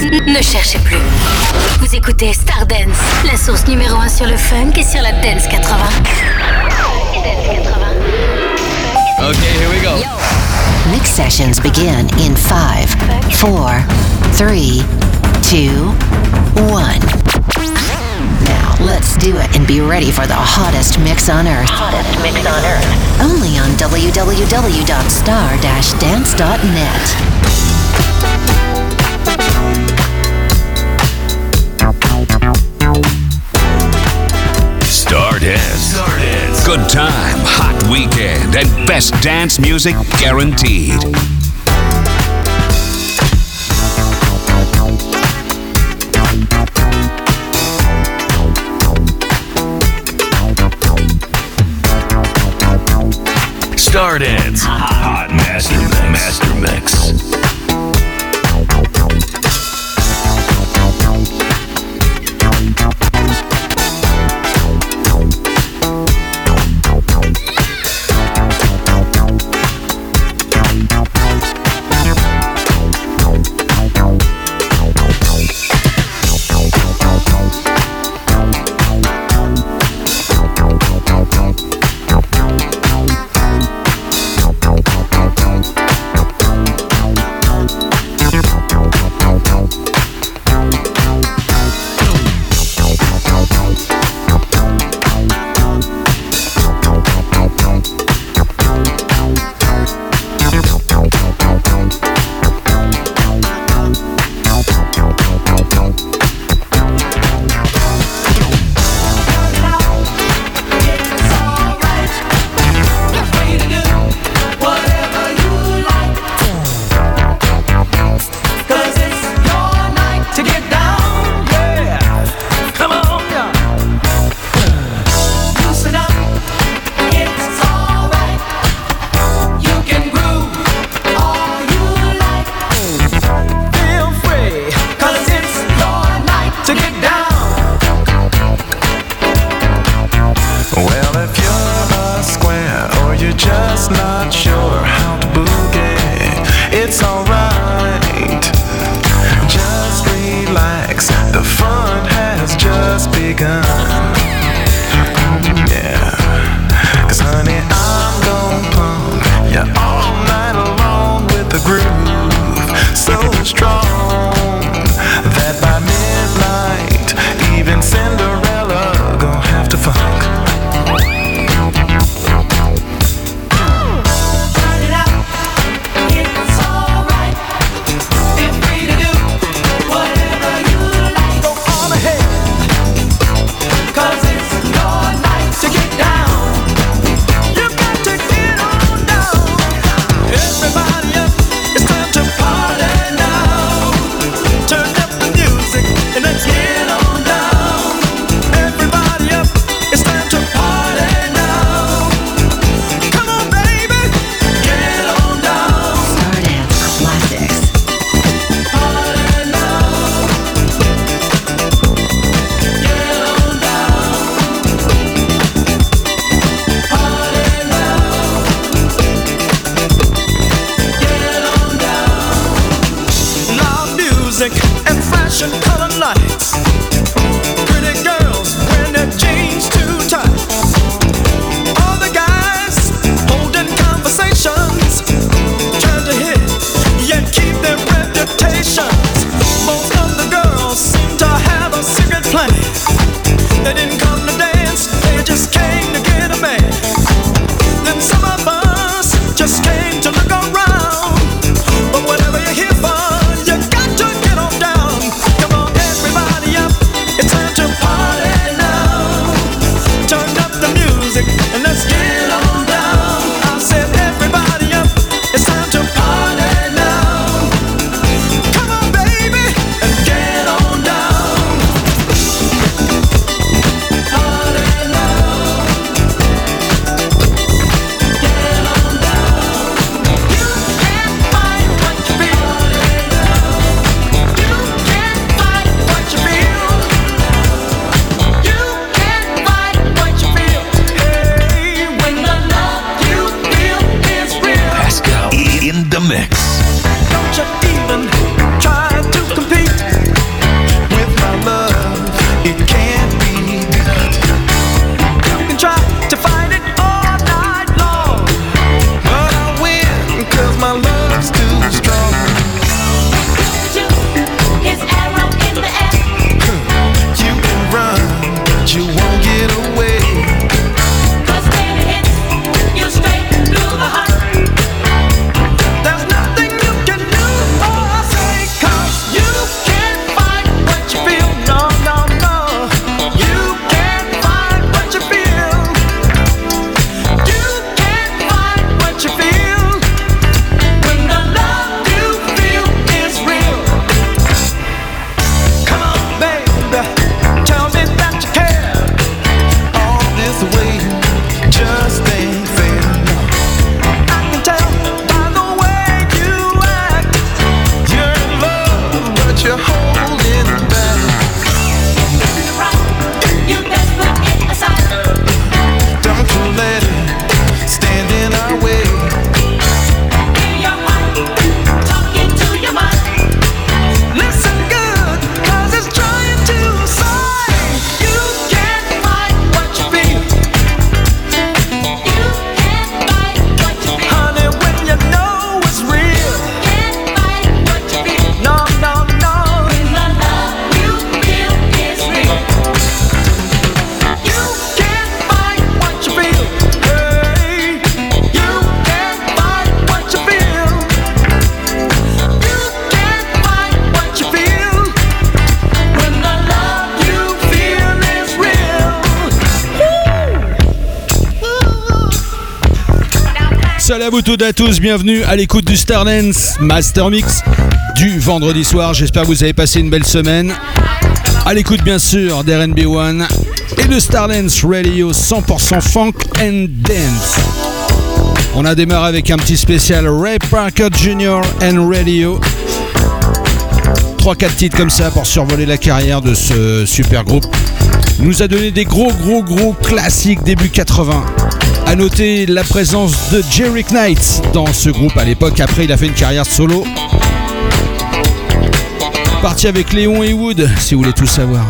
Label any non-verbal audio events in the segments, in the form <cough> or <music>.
Ne cherchez plus. Vous écoutez Stardance, la source numéro 1 sur le funk et sur la dance 80. Okay, here we go. Mix sessions begin in 5, 4, 3, 2, 1. Now, let's do it and be ready for the hottest mix on earth. Hottest mix on earth. Only on www.star-dance.net. Good time, hot weekend, and best dance music guaranteed. Start Stardance. Hot Master Mix. Master Mix. Music and fashion color lights. Toutes et à tous, bienvenue à l'écoute du Stardance Master Mix du vendredi soir. J'espère que vous avez passé une belle semaine. À l'écoute bien sûr d'RNB One et de Stardance Radio 100% Funk and Dance. On a démarré avec un petit spécial Ray Parker Jr. and Radio. 3-4 titres comme ça pour survoler la carrière de ce super groupe. Il nous a donné des gros gros gros classiques début 80. A noter la présence de Jerry Knight dans ce groupe à l'époque. Après, il a fait une carrière solo. Parti avec Léon et Wood, si vous voulez tout savoir.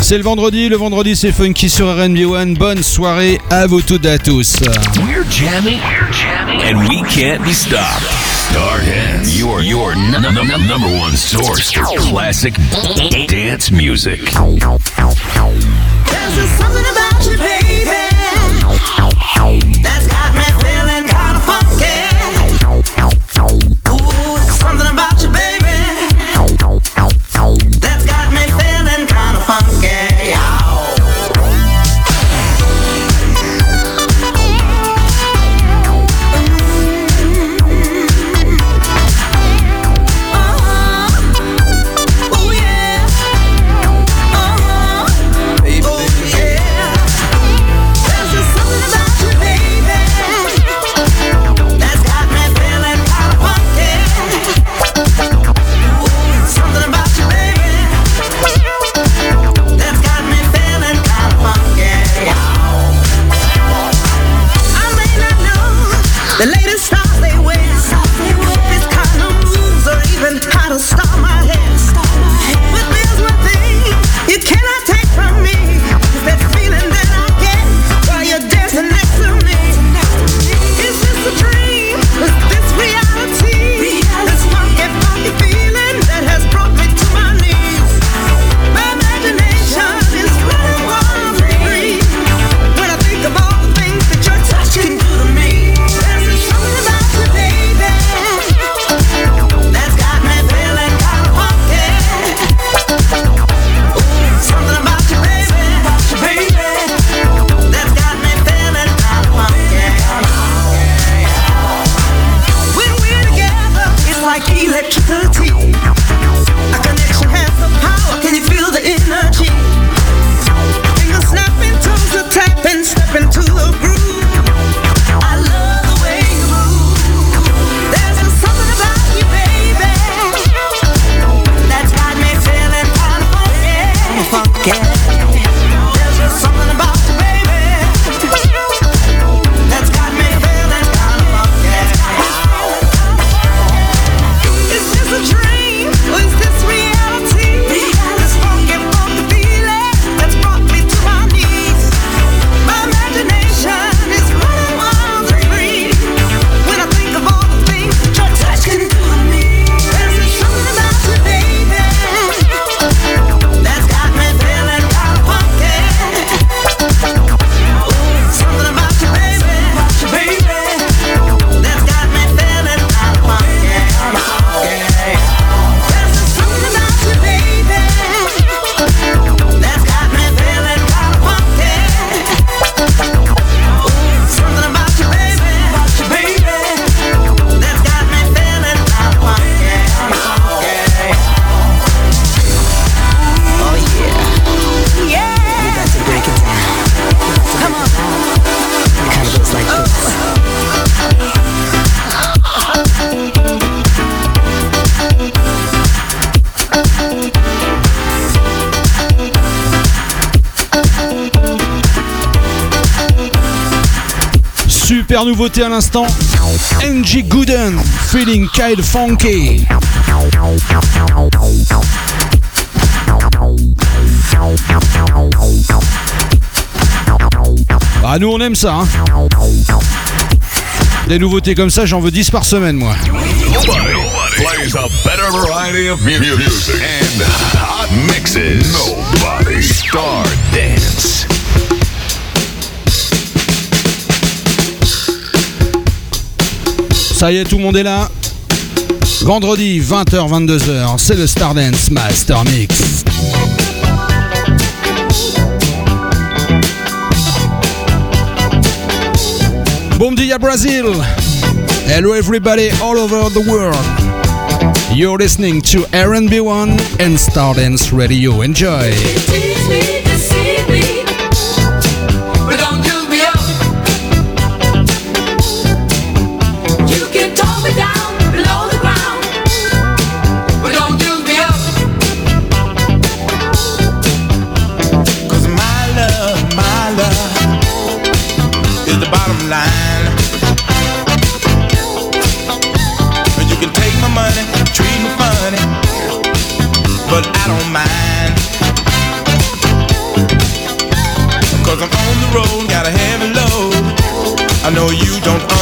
C'est le vendredi, le vendredi c'est funky sur RNB One. Bonne soirée à vous toutes et à tous. We're jamming, and we can't be stopped. Stardance, your your n- n- n- number one source for classic dance music. There's something about Super nouveauté à l'instant. NG Gooden, feeling kind funky. Ah nous on aime ça hein. Des nouveautés comme ça, j'en veux 10 par semaine moi. Plays a better variety of mu- music and hot mixes. Nobody. Star Dance. Ça y est, tout le monde est là. Vendredi 20h-22h, c'est le Stardance Master Mix. Bom dia Brazil! Hello everybody all over the world. You're listening to RNB1 and Stardance Radio. Enjoy!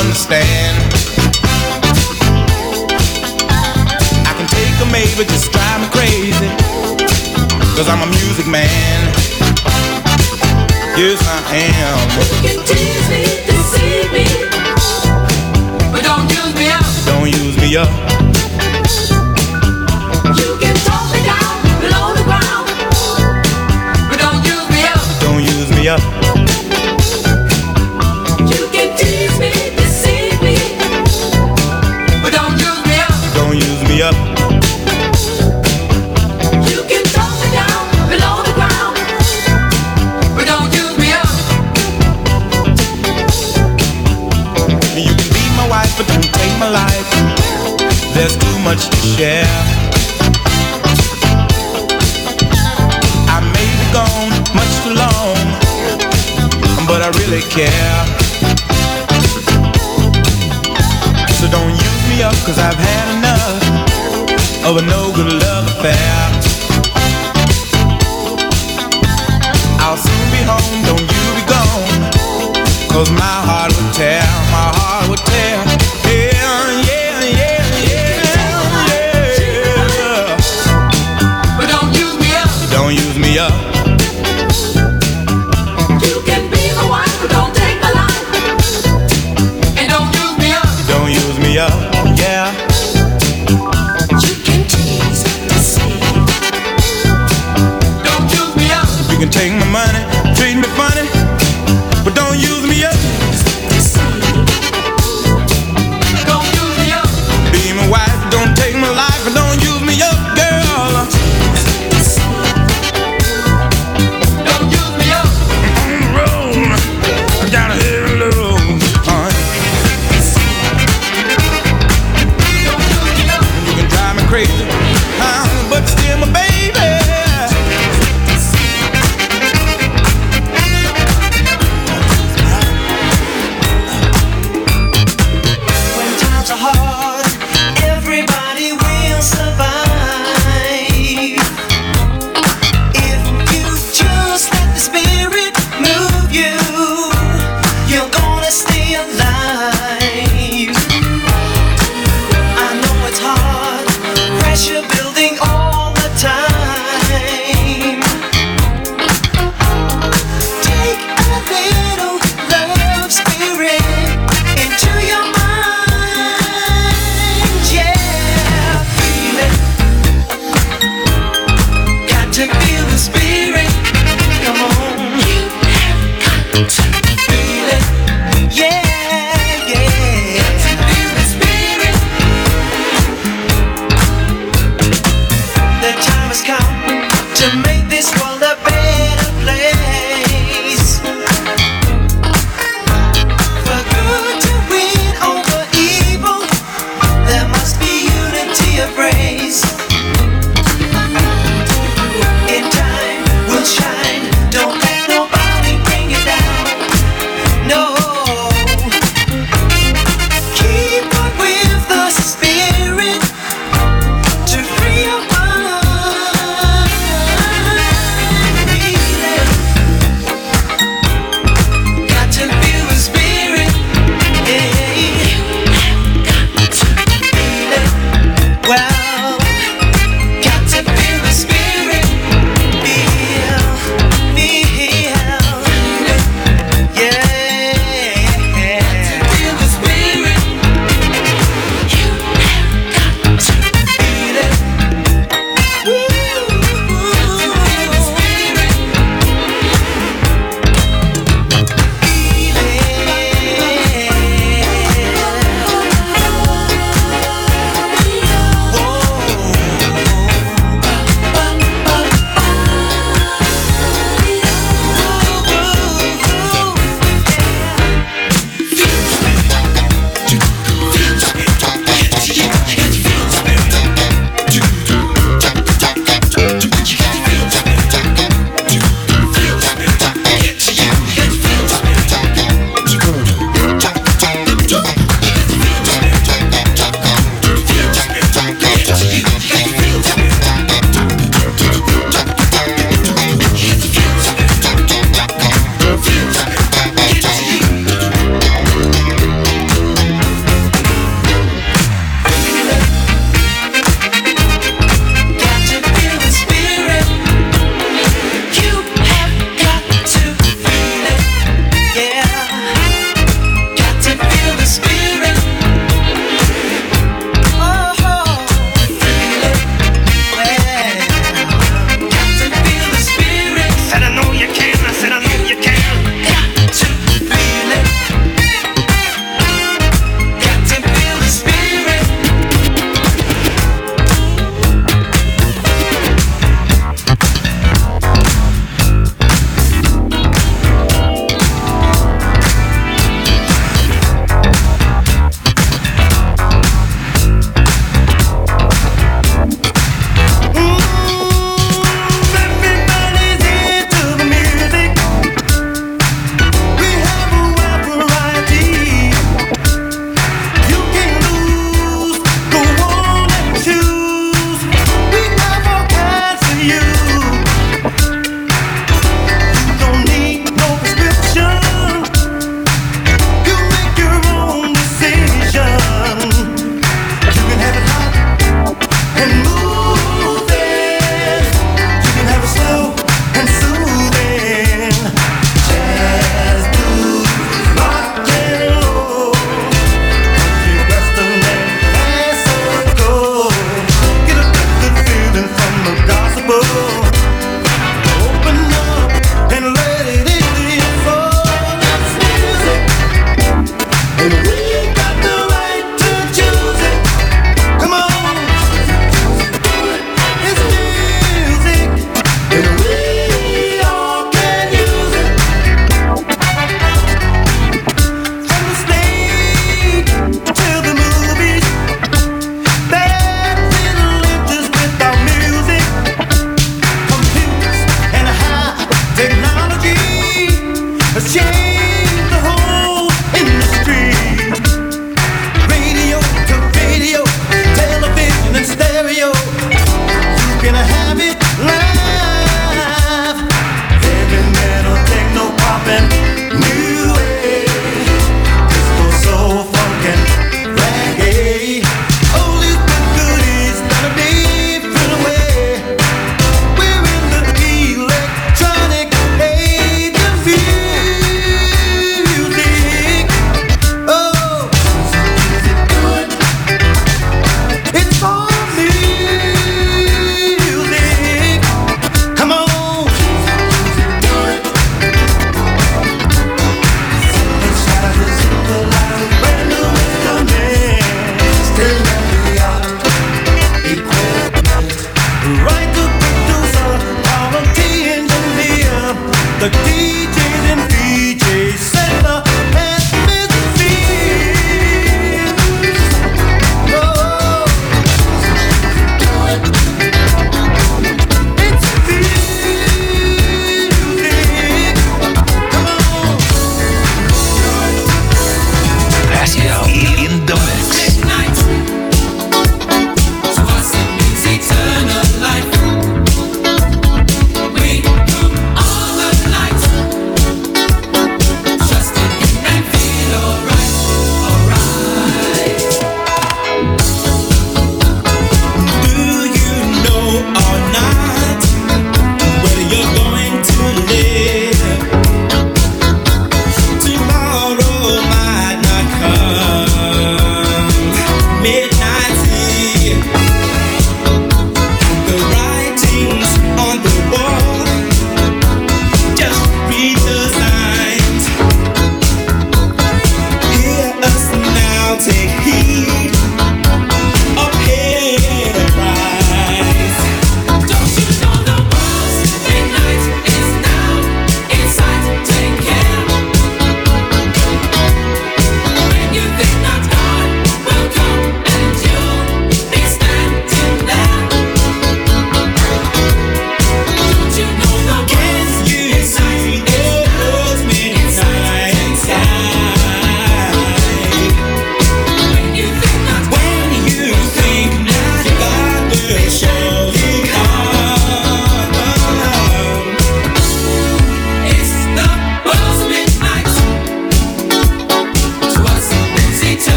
Understand. I can take a maybe, just drive me crazy. Cause I'm a music man. Yes, I am. Teasing, deceive me, but don't use me up. Don't care. So don't use me up, cause I've had enough of a no good love affair.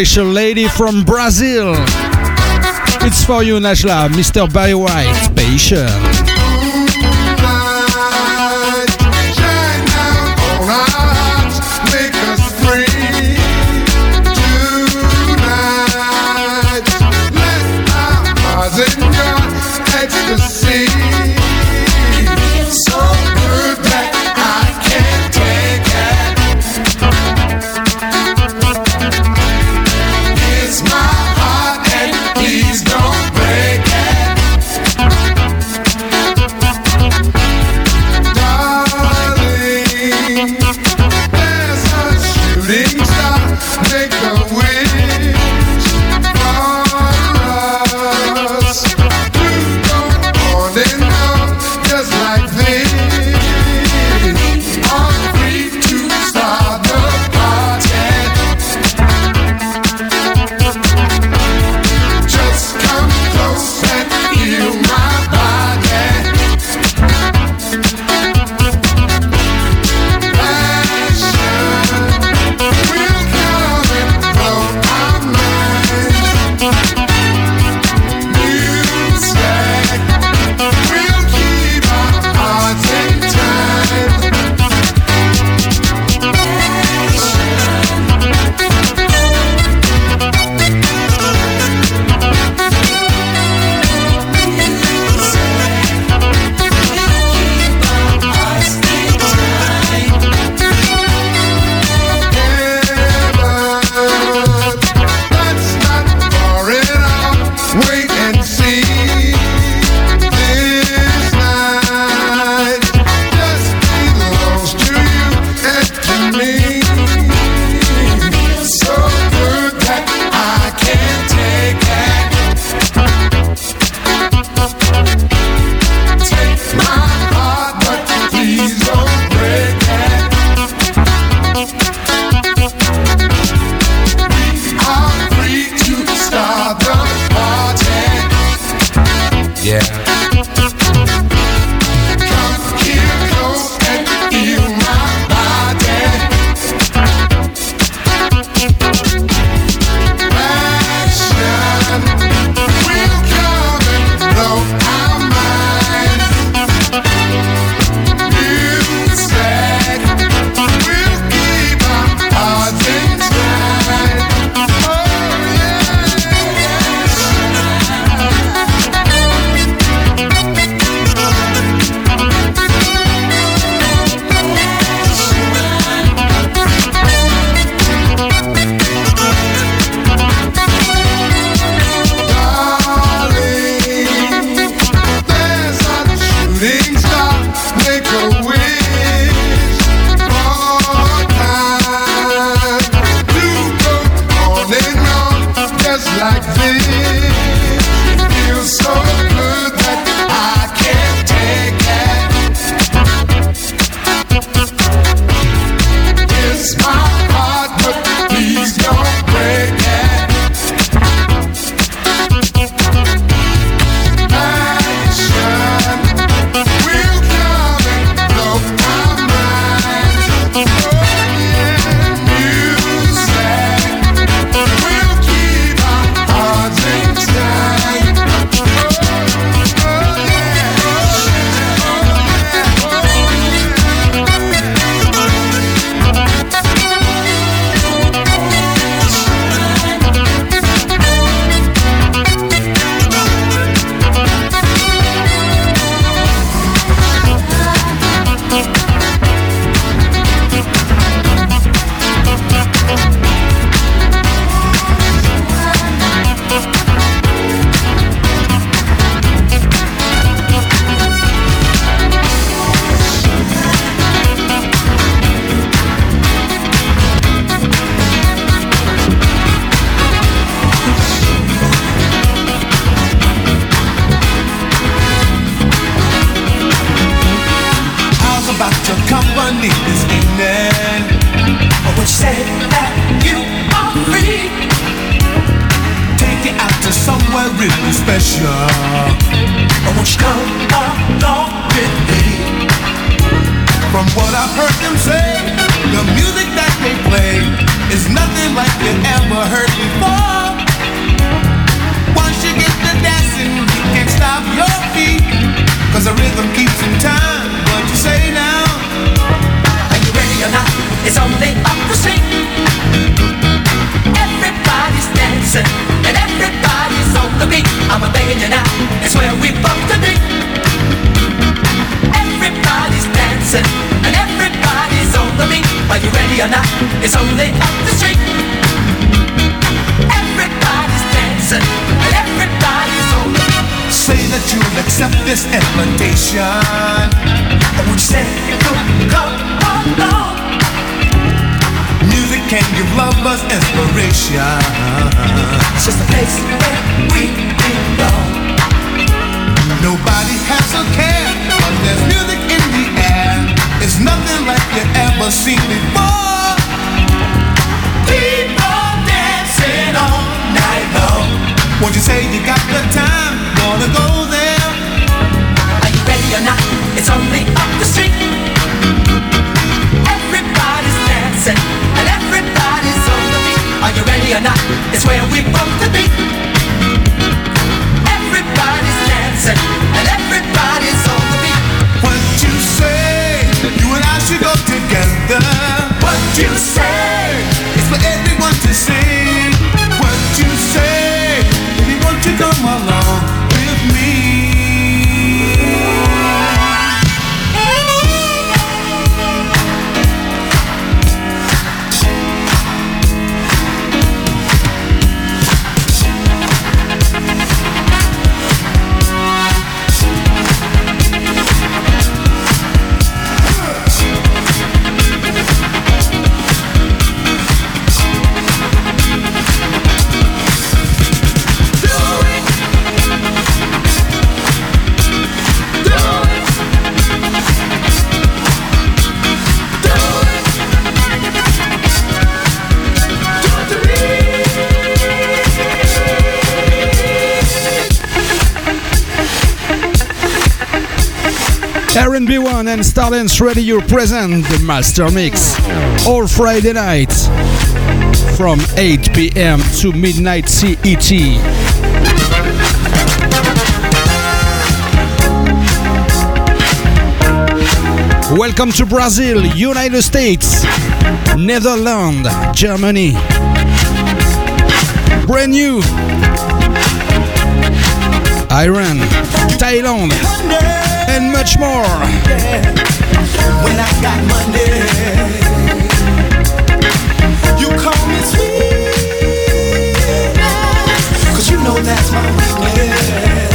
Special lady from Brazil. It's for you, Najla, Mr. Barry White, patient. RB1 and Stardance Radio present the Master Mix all Friday nights from 8 p.m. to midnight CET. Welcome to Brazil, United States, Netherlands, Germany. Brand new. Iran, Thailand, and much more. That's my weakness.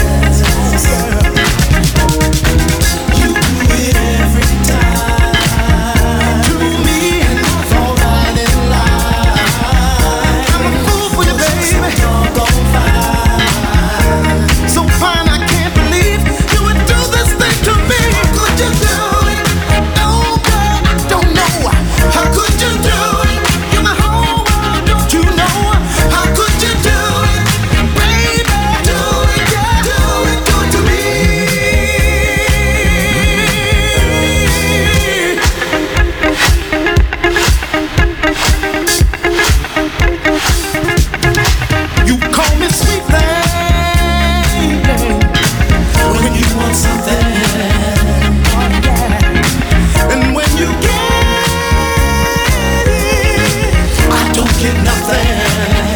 nothing.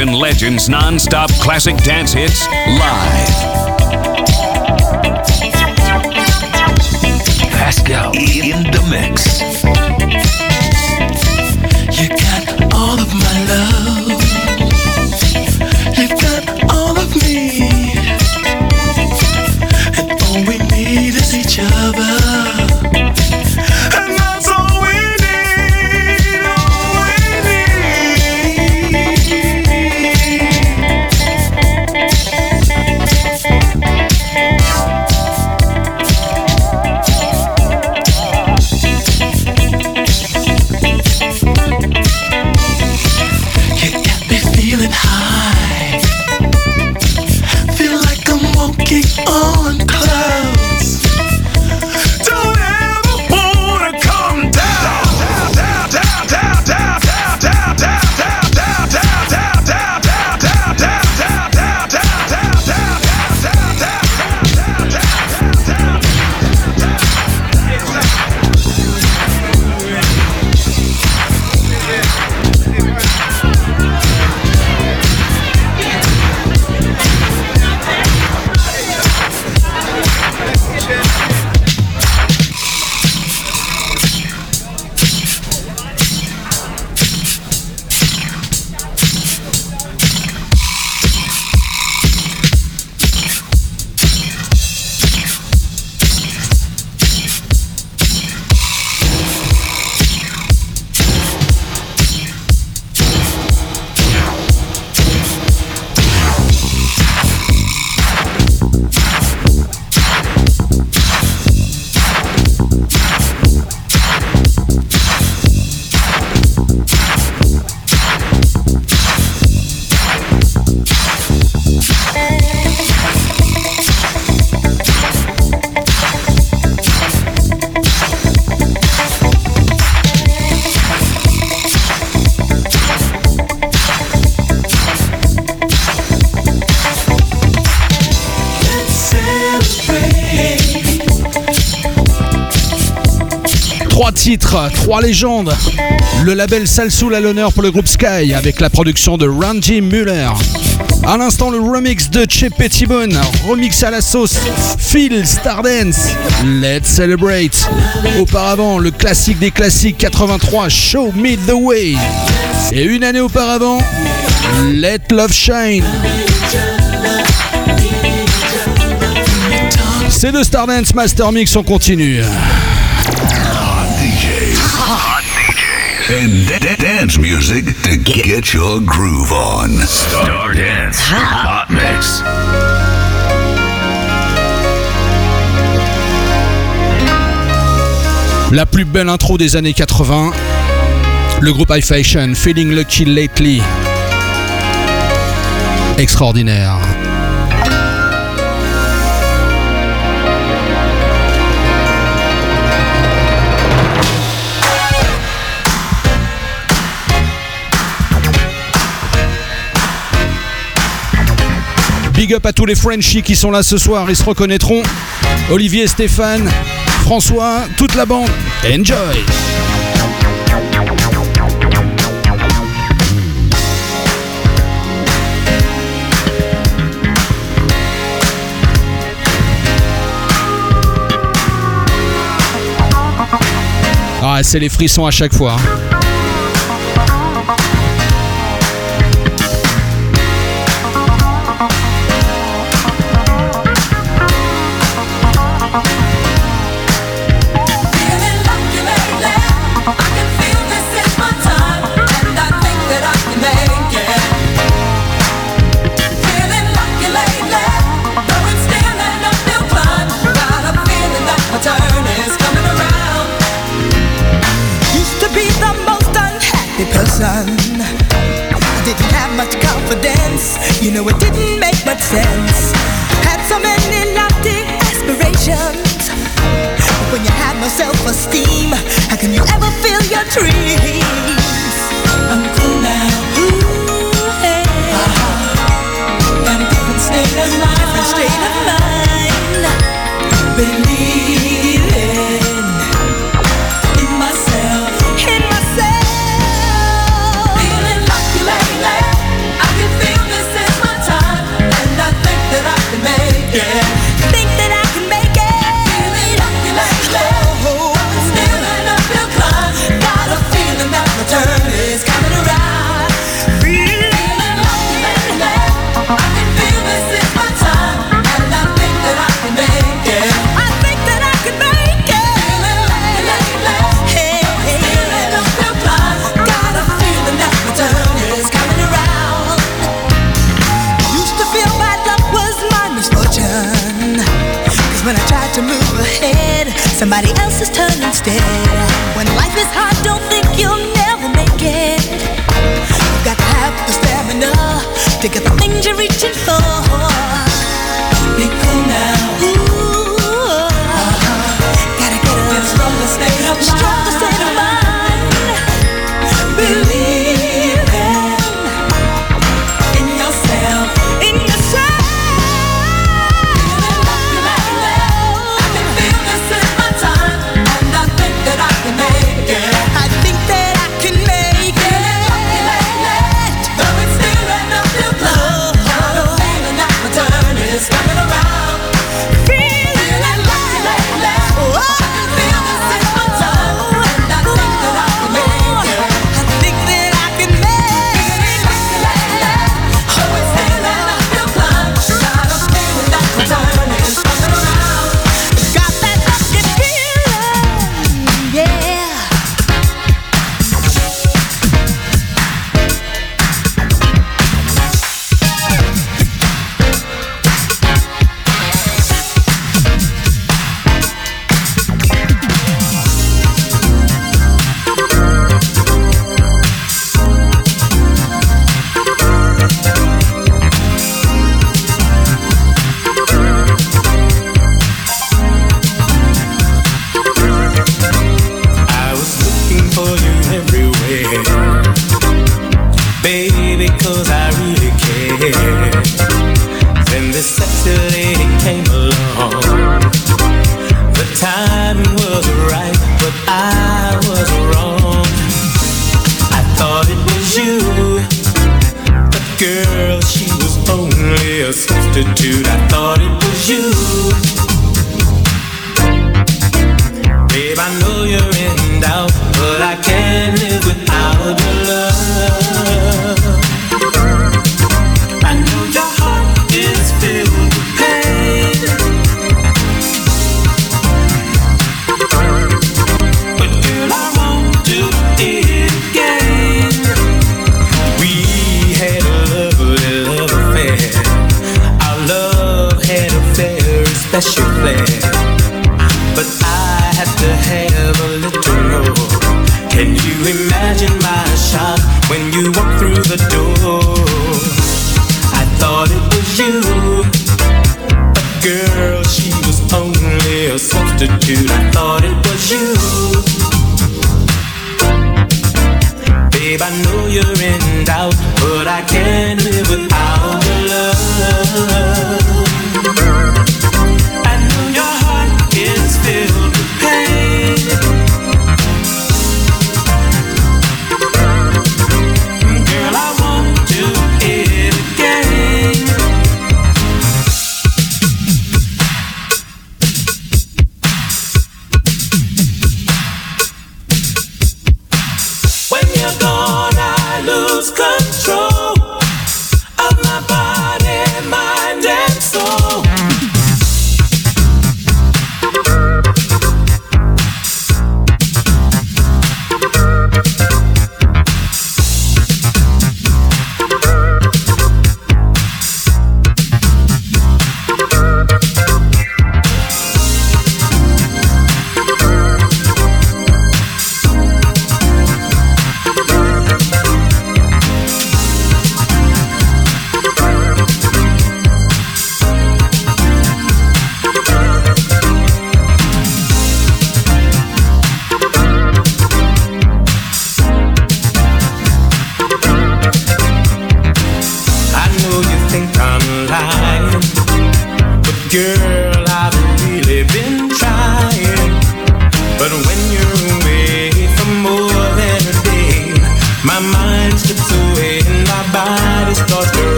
And legends non-stop classic dance hits live. Pascal in the mix. Trois légendes. Le label Salsoul à l'honneur pour le groupe Sky avec la production de Randy Muller. À l'instant, le remix de Che Pettibone, remix à la sauce Phil Stardance. Let's celebrate. Auparavant, le classique des classiques 83, Show Me the Way. Et une année auparavant, Let Love Shine. C'est le Stardance Master Mix, on continue. And da- da- dance music to get your groove on. Star Dance Hot Mix. La plus belle intro des années 80. Le groupe High Fashion, Feeling Lucky Lately. Extraordinaire. Big up à tous les Frenchies qui sont là ce soir, ils se reconnaîtront. Olivier, Stéphane, François, toute la bande. Enjoy! Ah, c'est les frissons à chaque fois. hein. You know, it didn't make much sense. Had so many lofty aspirations. But when you have no self esteem, how can you ever feel your dreams? I'm cool now. Ooh, hey. Different state of mind. Different state of mind. Believing is turning stay.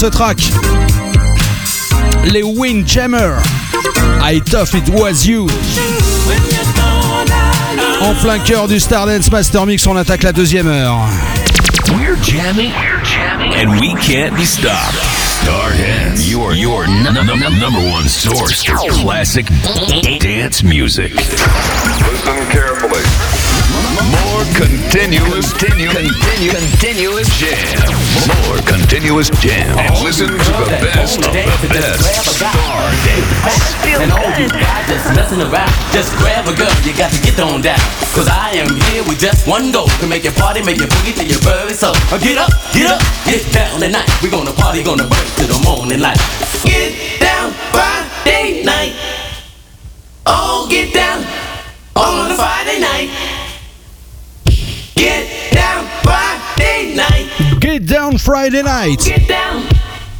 Ce track. Les Windjammer. I thought it was you. En plein cœur du Stardance Master Mix, on attaque la deuxième heure. We're jamming, and we can't be stopped. Star Dance, your your number one source for classic dance music. Listen carefully. More continuous, continue, continue, continuous jam. More continuous jam. And listen to the best of the best. Star Dance. And all you guys that's messing around, just grab a girl, you got to get on down. Cause I am here with just one goal to make your party, make your boogie till your bird so. Uh, Get up, get up, get down tonight. We're gonna party, gonna burn till the morning light. Get down Friday night. Oh, get down on a Friday night. Down Friday Night.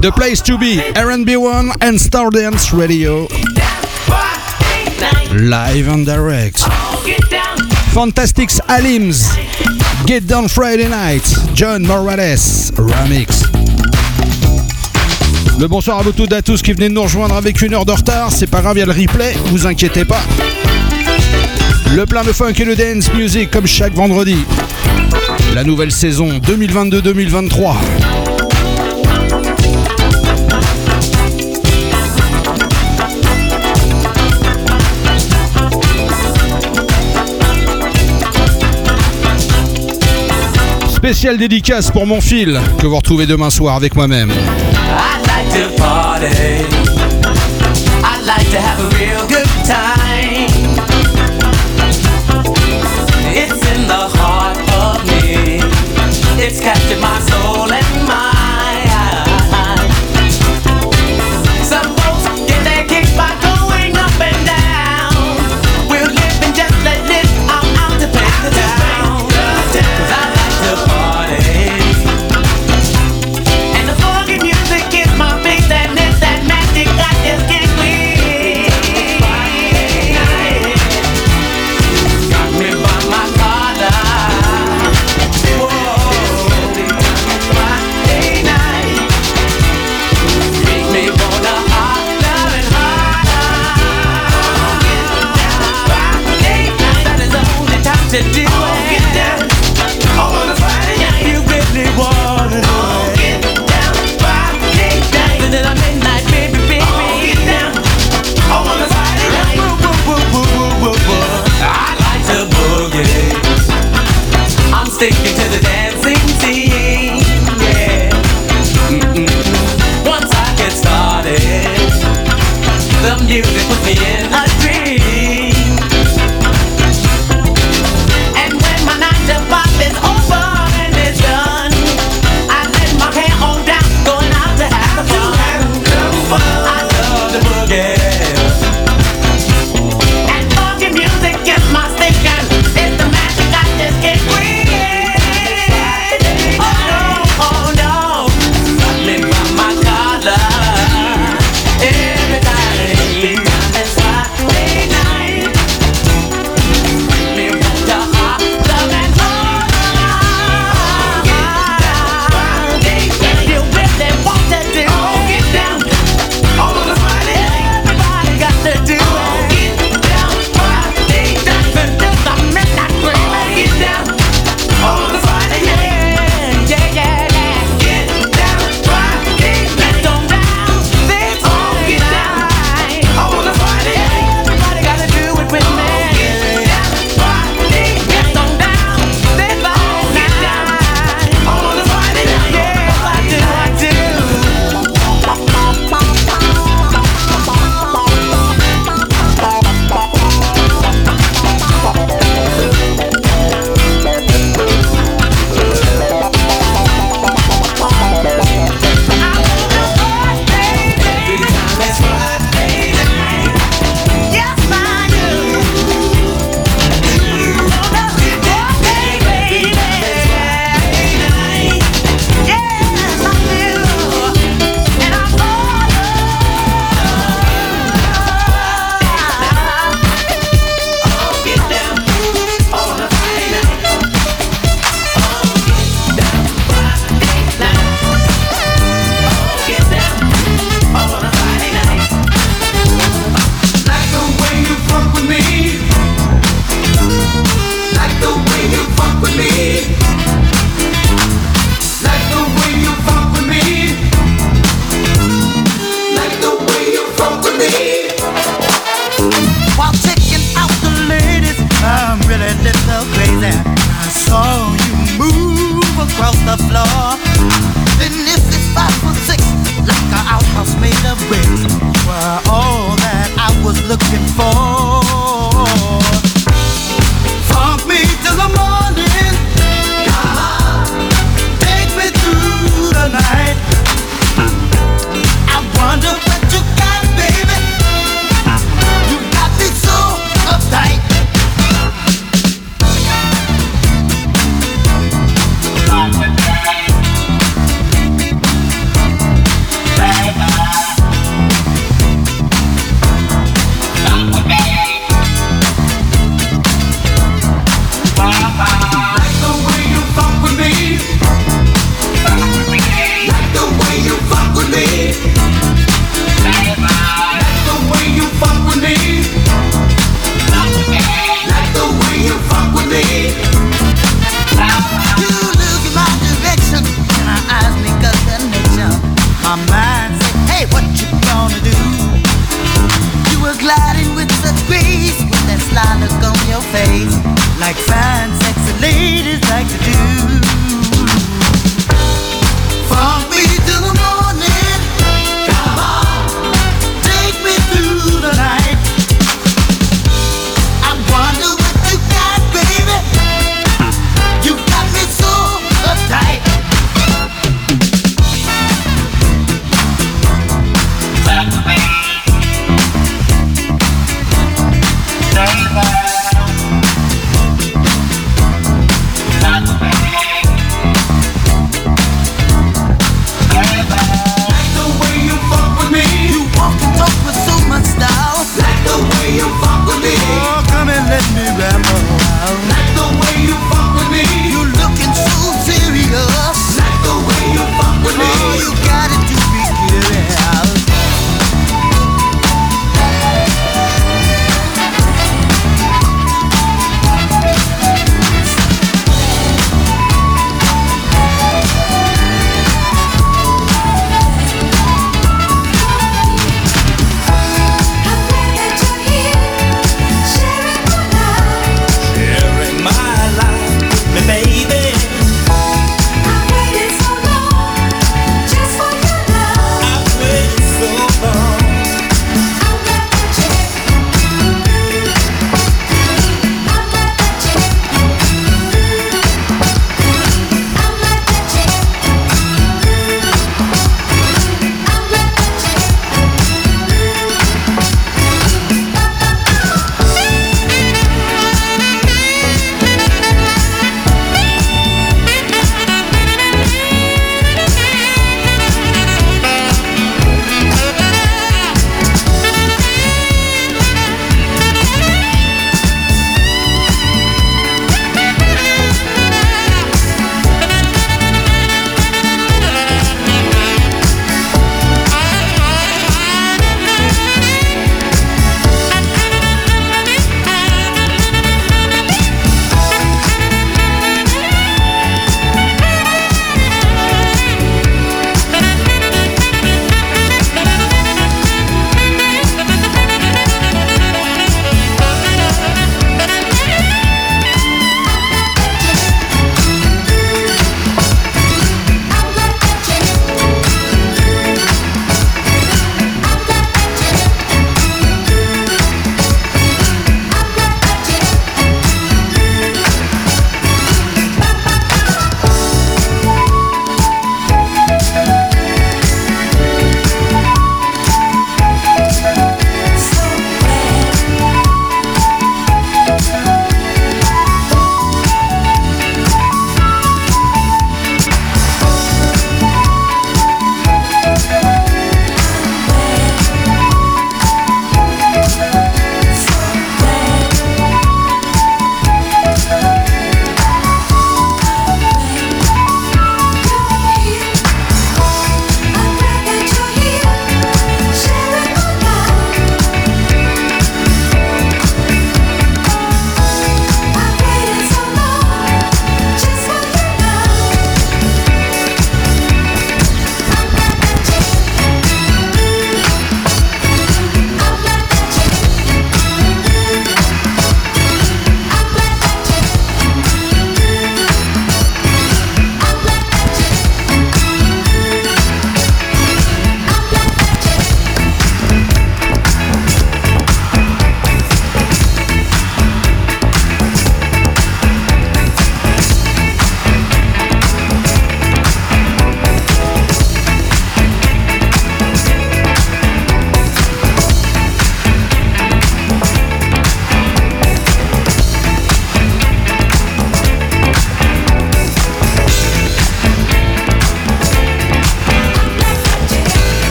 The place to be. RB1 and Stardance Radio. Live and direct. Fantastics Alims. Get Down Friday Night. John Morales. Remix. Le bonsoir à vous toutes et à tous qui venez de nous rejoindre avec une heure de retard. C'est pas grave, il y a le replay. Vous inquiétez pas. Le plein de funk et de dance music comme chaque vendredi. La nouvelle saison 2022-2023. Spéciale dédicace pour mon fil que vous retrouvez demain soir avec moi-même. I like to party. I like to have a real It's captured my soul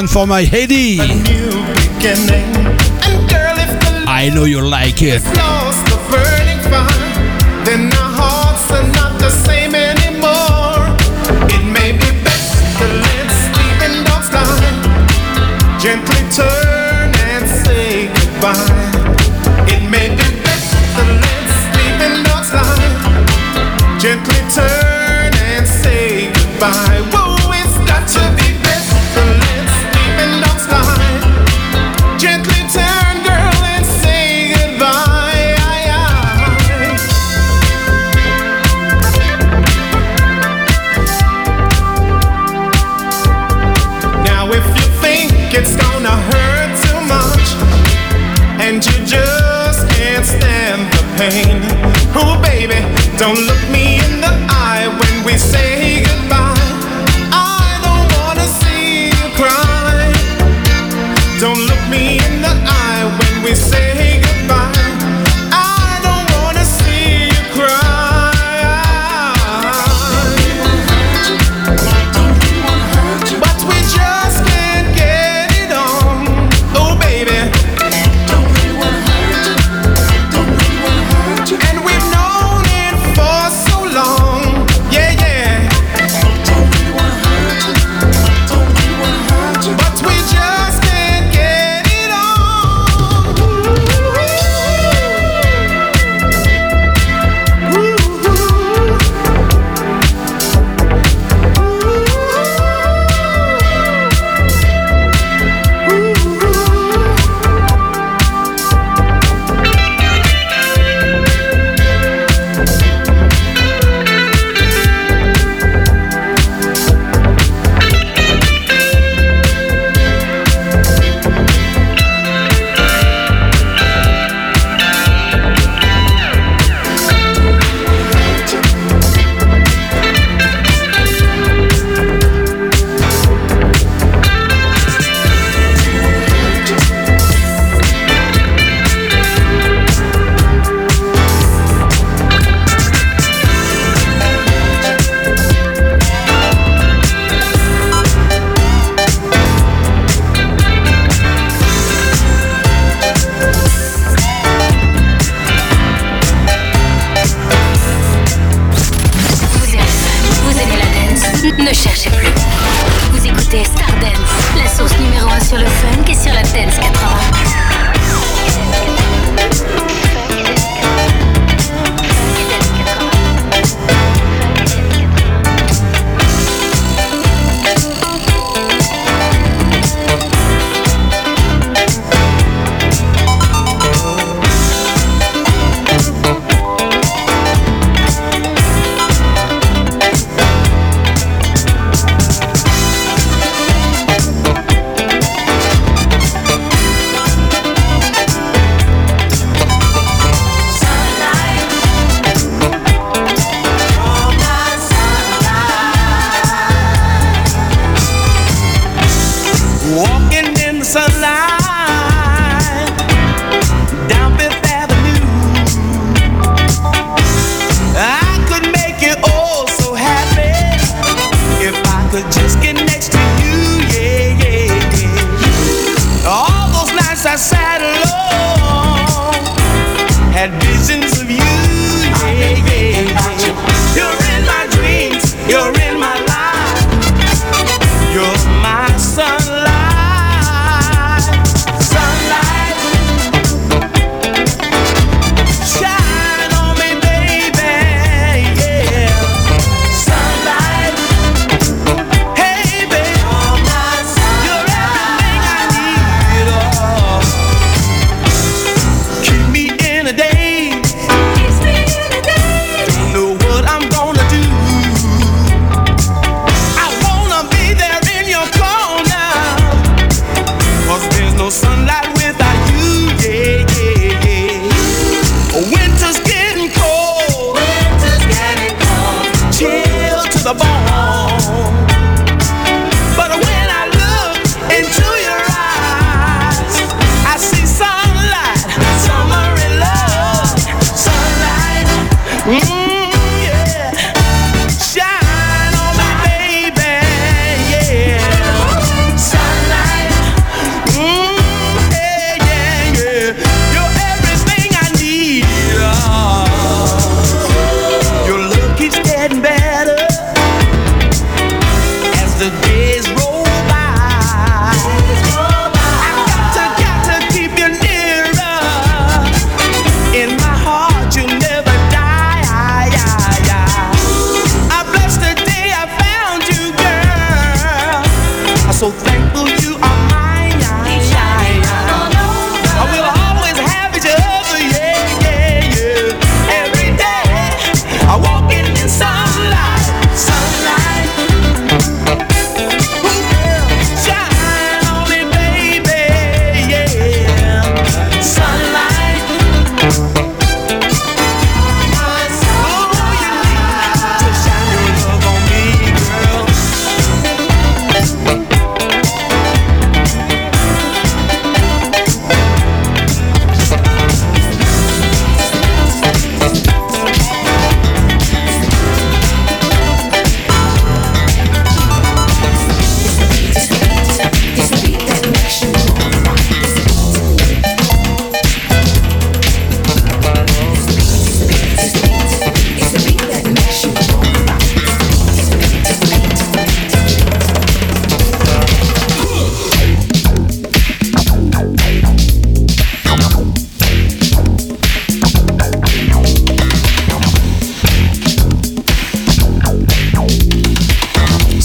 one for my Heidi. new beginning. And girl, if the I know you like it.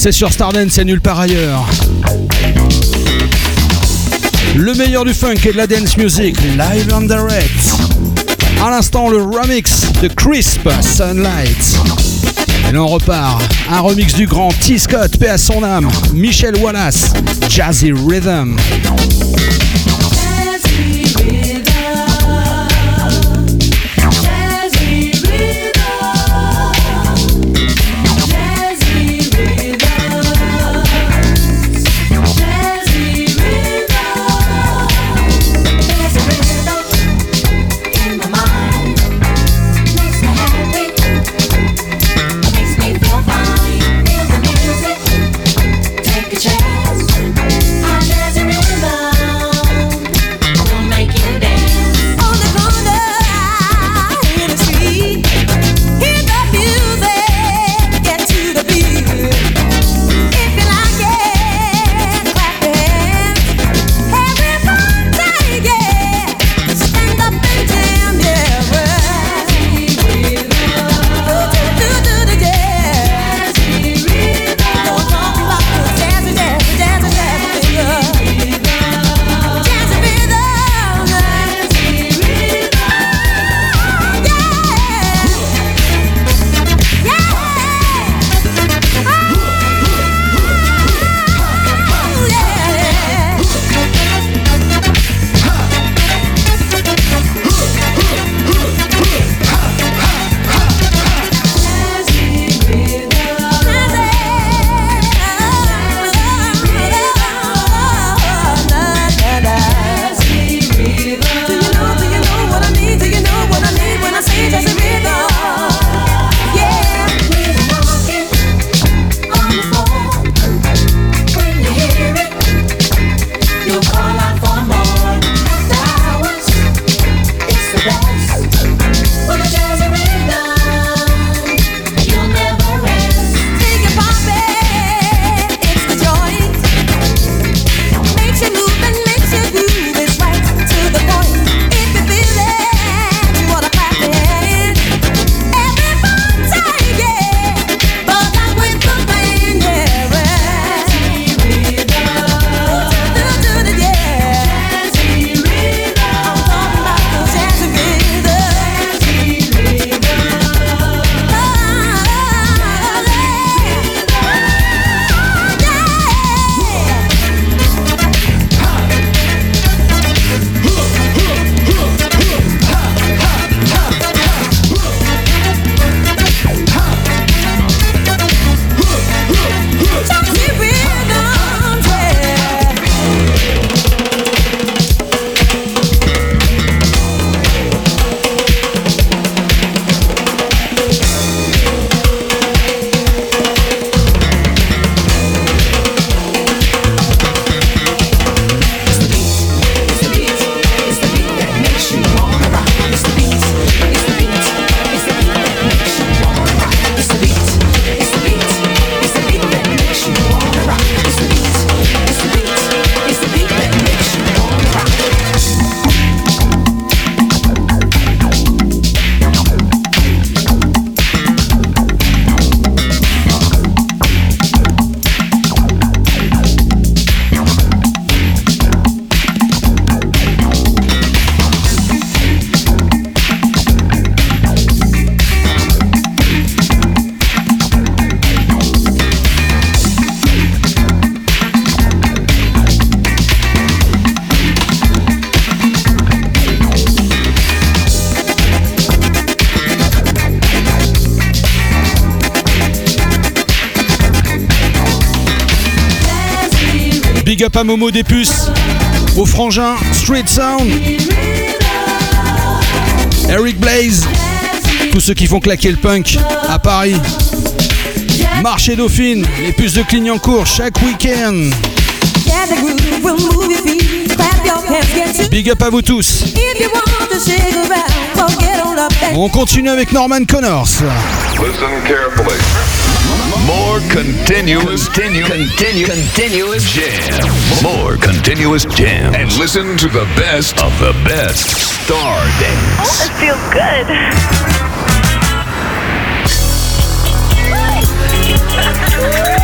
c'est sur Stardance et nulle part ailleurs. Le meilleur du funk et de la dance music, live and direct. À l'instant, le remix de Crisp Sunlight. Et là, on repart. Un remix du grand T. Scott, paix à son âme, Michel Wallace, Jazzy Rhythm. Up à Momo des puces, au frangin Street Sound, Eric Blaze, tous ceux qui font claquer le punk à Paris. Marché Dauphine, les puces de Clignancourt chaque week-end. Big up à vous tous. On continue avec Norman Connors. More continuous, continue, continue, continuous jam. More continuous jam. And listen to the best of the best Star Dance. Oh, it feels good. Make <laughs>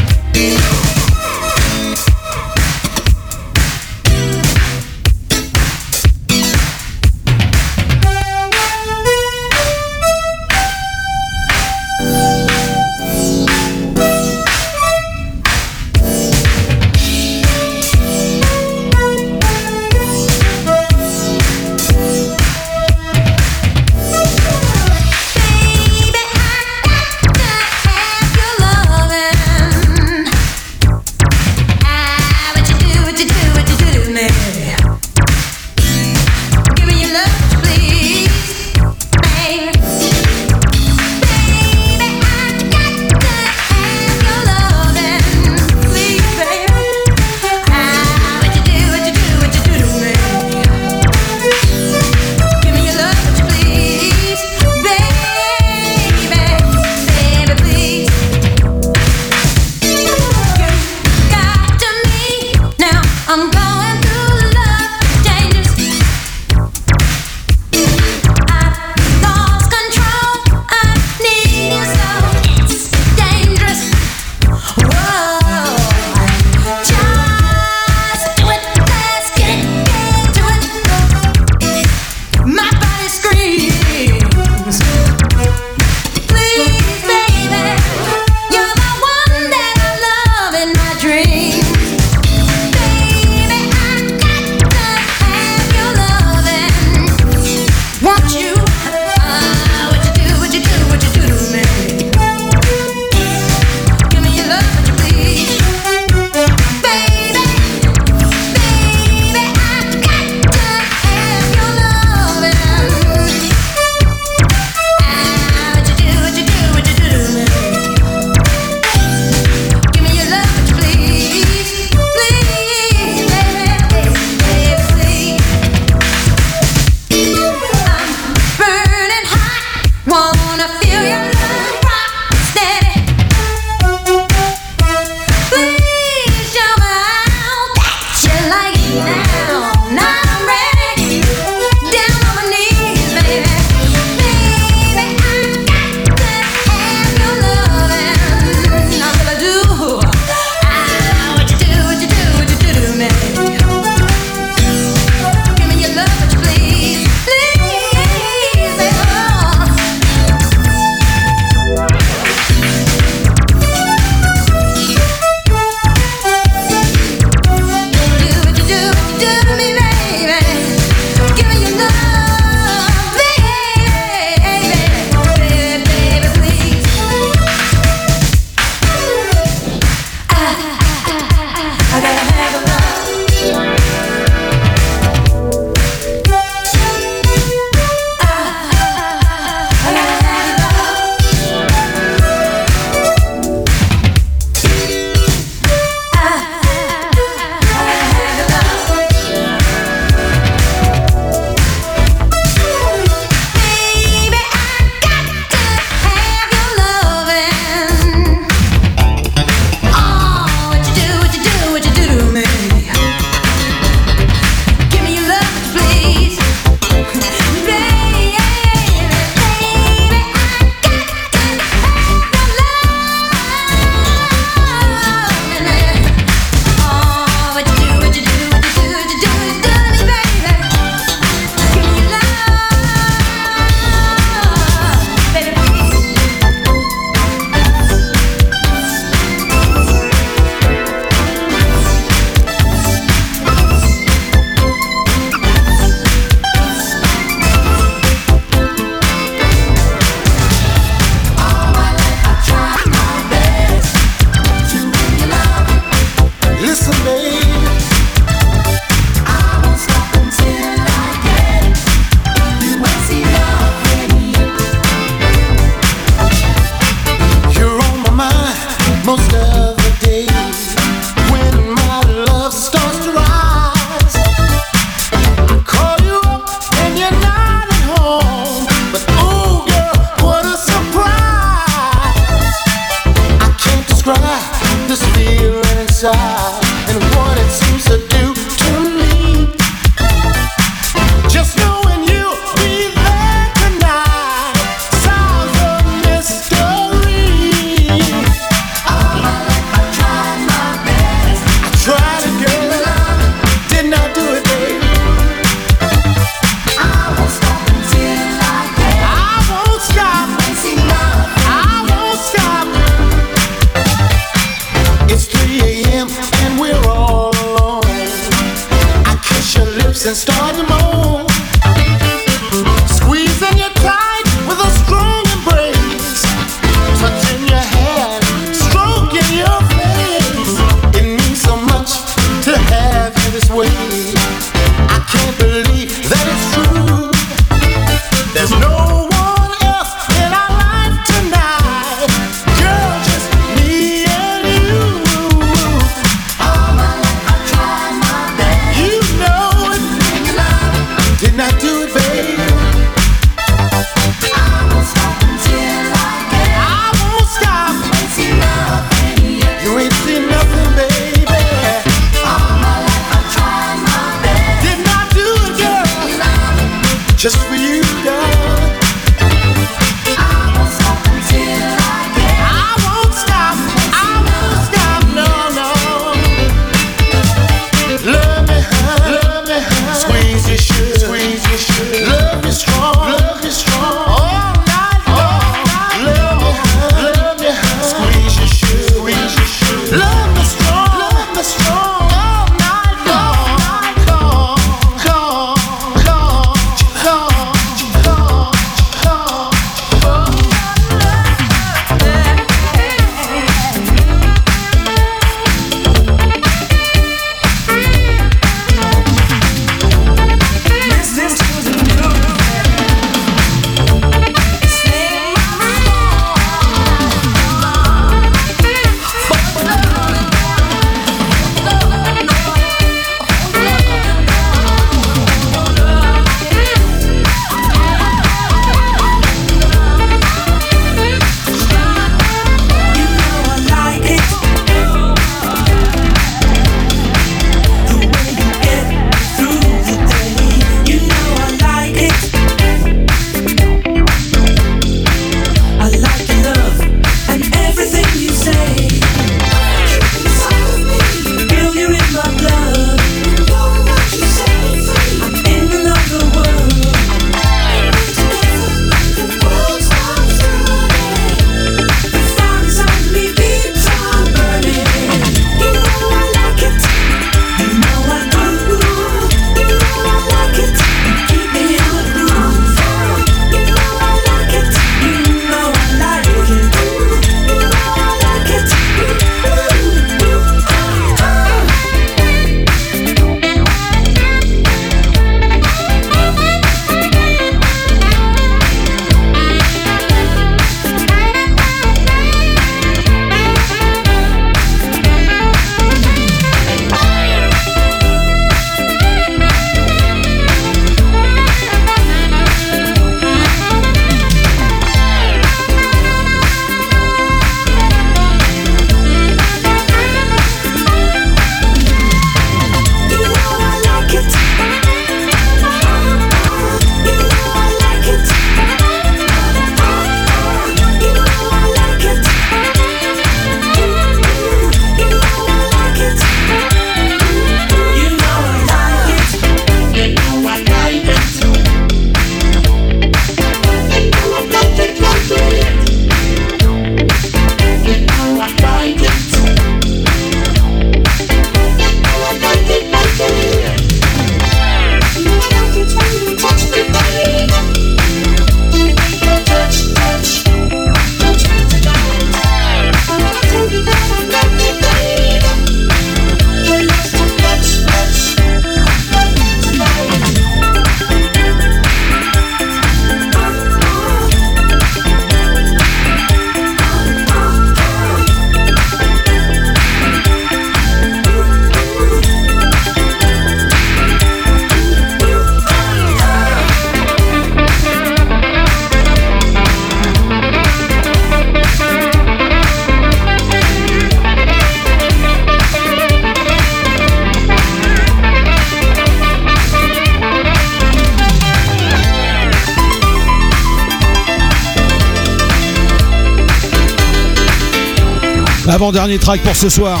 Avant-dernier track pour ce soir.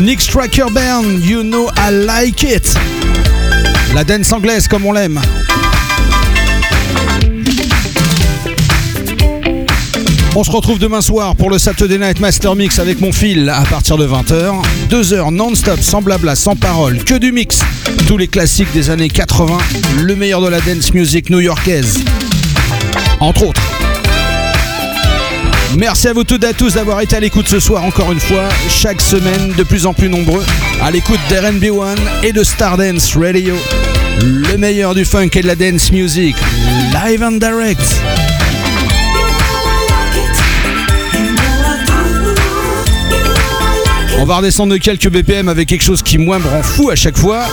Nick Striker Band, You Know I Like It. La dance anglaise comme on l'aime. On se retrouve demain soir pour le Saturday Night Master Mix avec mon fil à partir de 20h. Deux heures non-stop, sans blabla, sans parole, que du mix. Tous les classiques des années 80, le meilleur de la dance music new-yorkaise. Entre autres. Merci à vous toutes et à tous d'avoir été à l'écoute ce soir encore une fois, chaque semaine de plus en plus nombreux, à l'écoute d'RB One et de Stardance Radio. Le meilleur du funk et de la dance music, live and direct. On va redescendre de quelques BPM avec quelque chose qui moi me rend fou à chaque fois.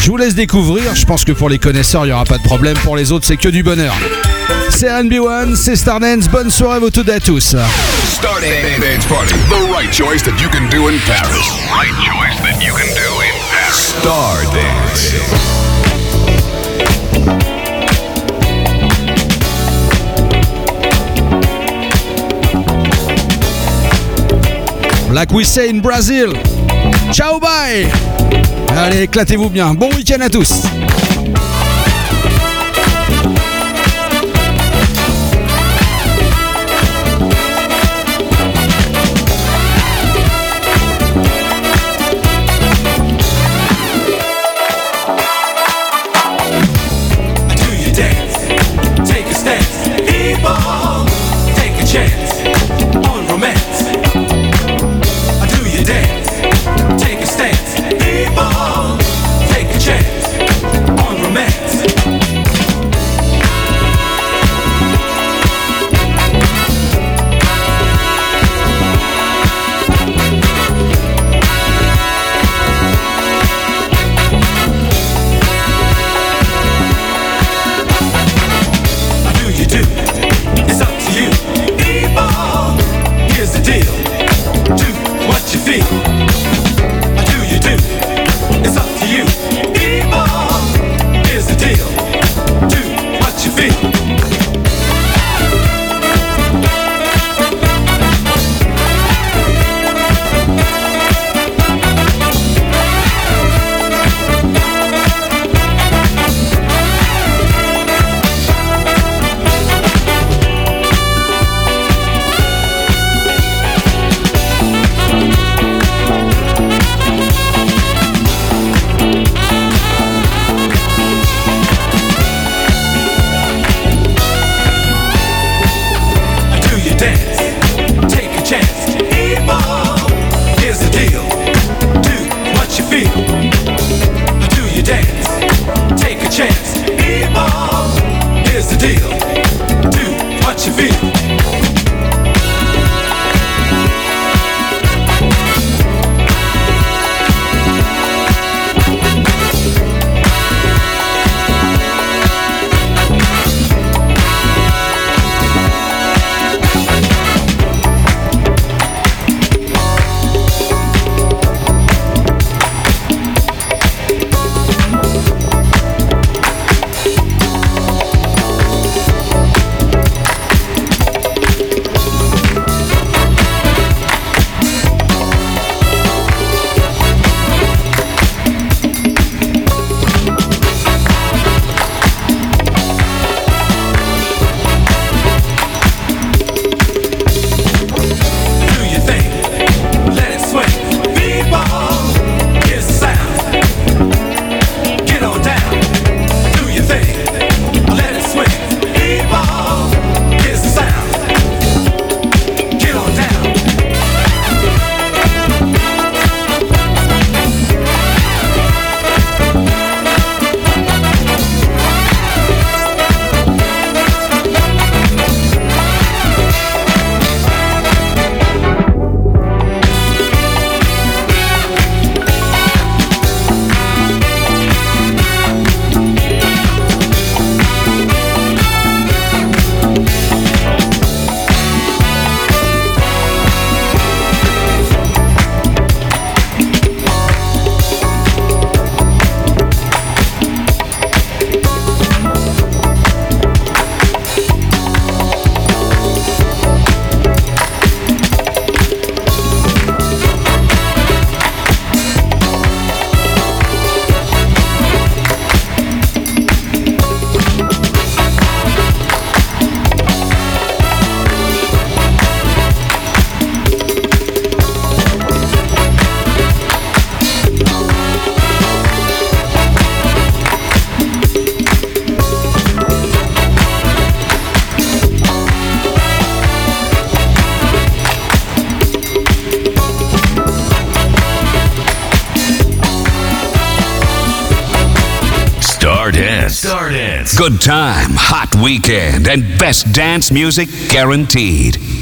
Je vous laisse découvrir, je pense que pour les connaisseurs il n'y aura pas de problème, pour les autres c'est que du bonheur. C'est RB1, c'est Stardance, bonne soirée à vous toutes et à tous. Stardance Party, the right choice that you can do in Paris. Right choice that you can do in Paris. Stardance. Like we say in Brazil. Ciao, bye Allez, éclatez-vous bien. Bon week-end à tous Good time, hot weekend, and best dance music guaranteed.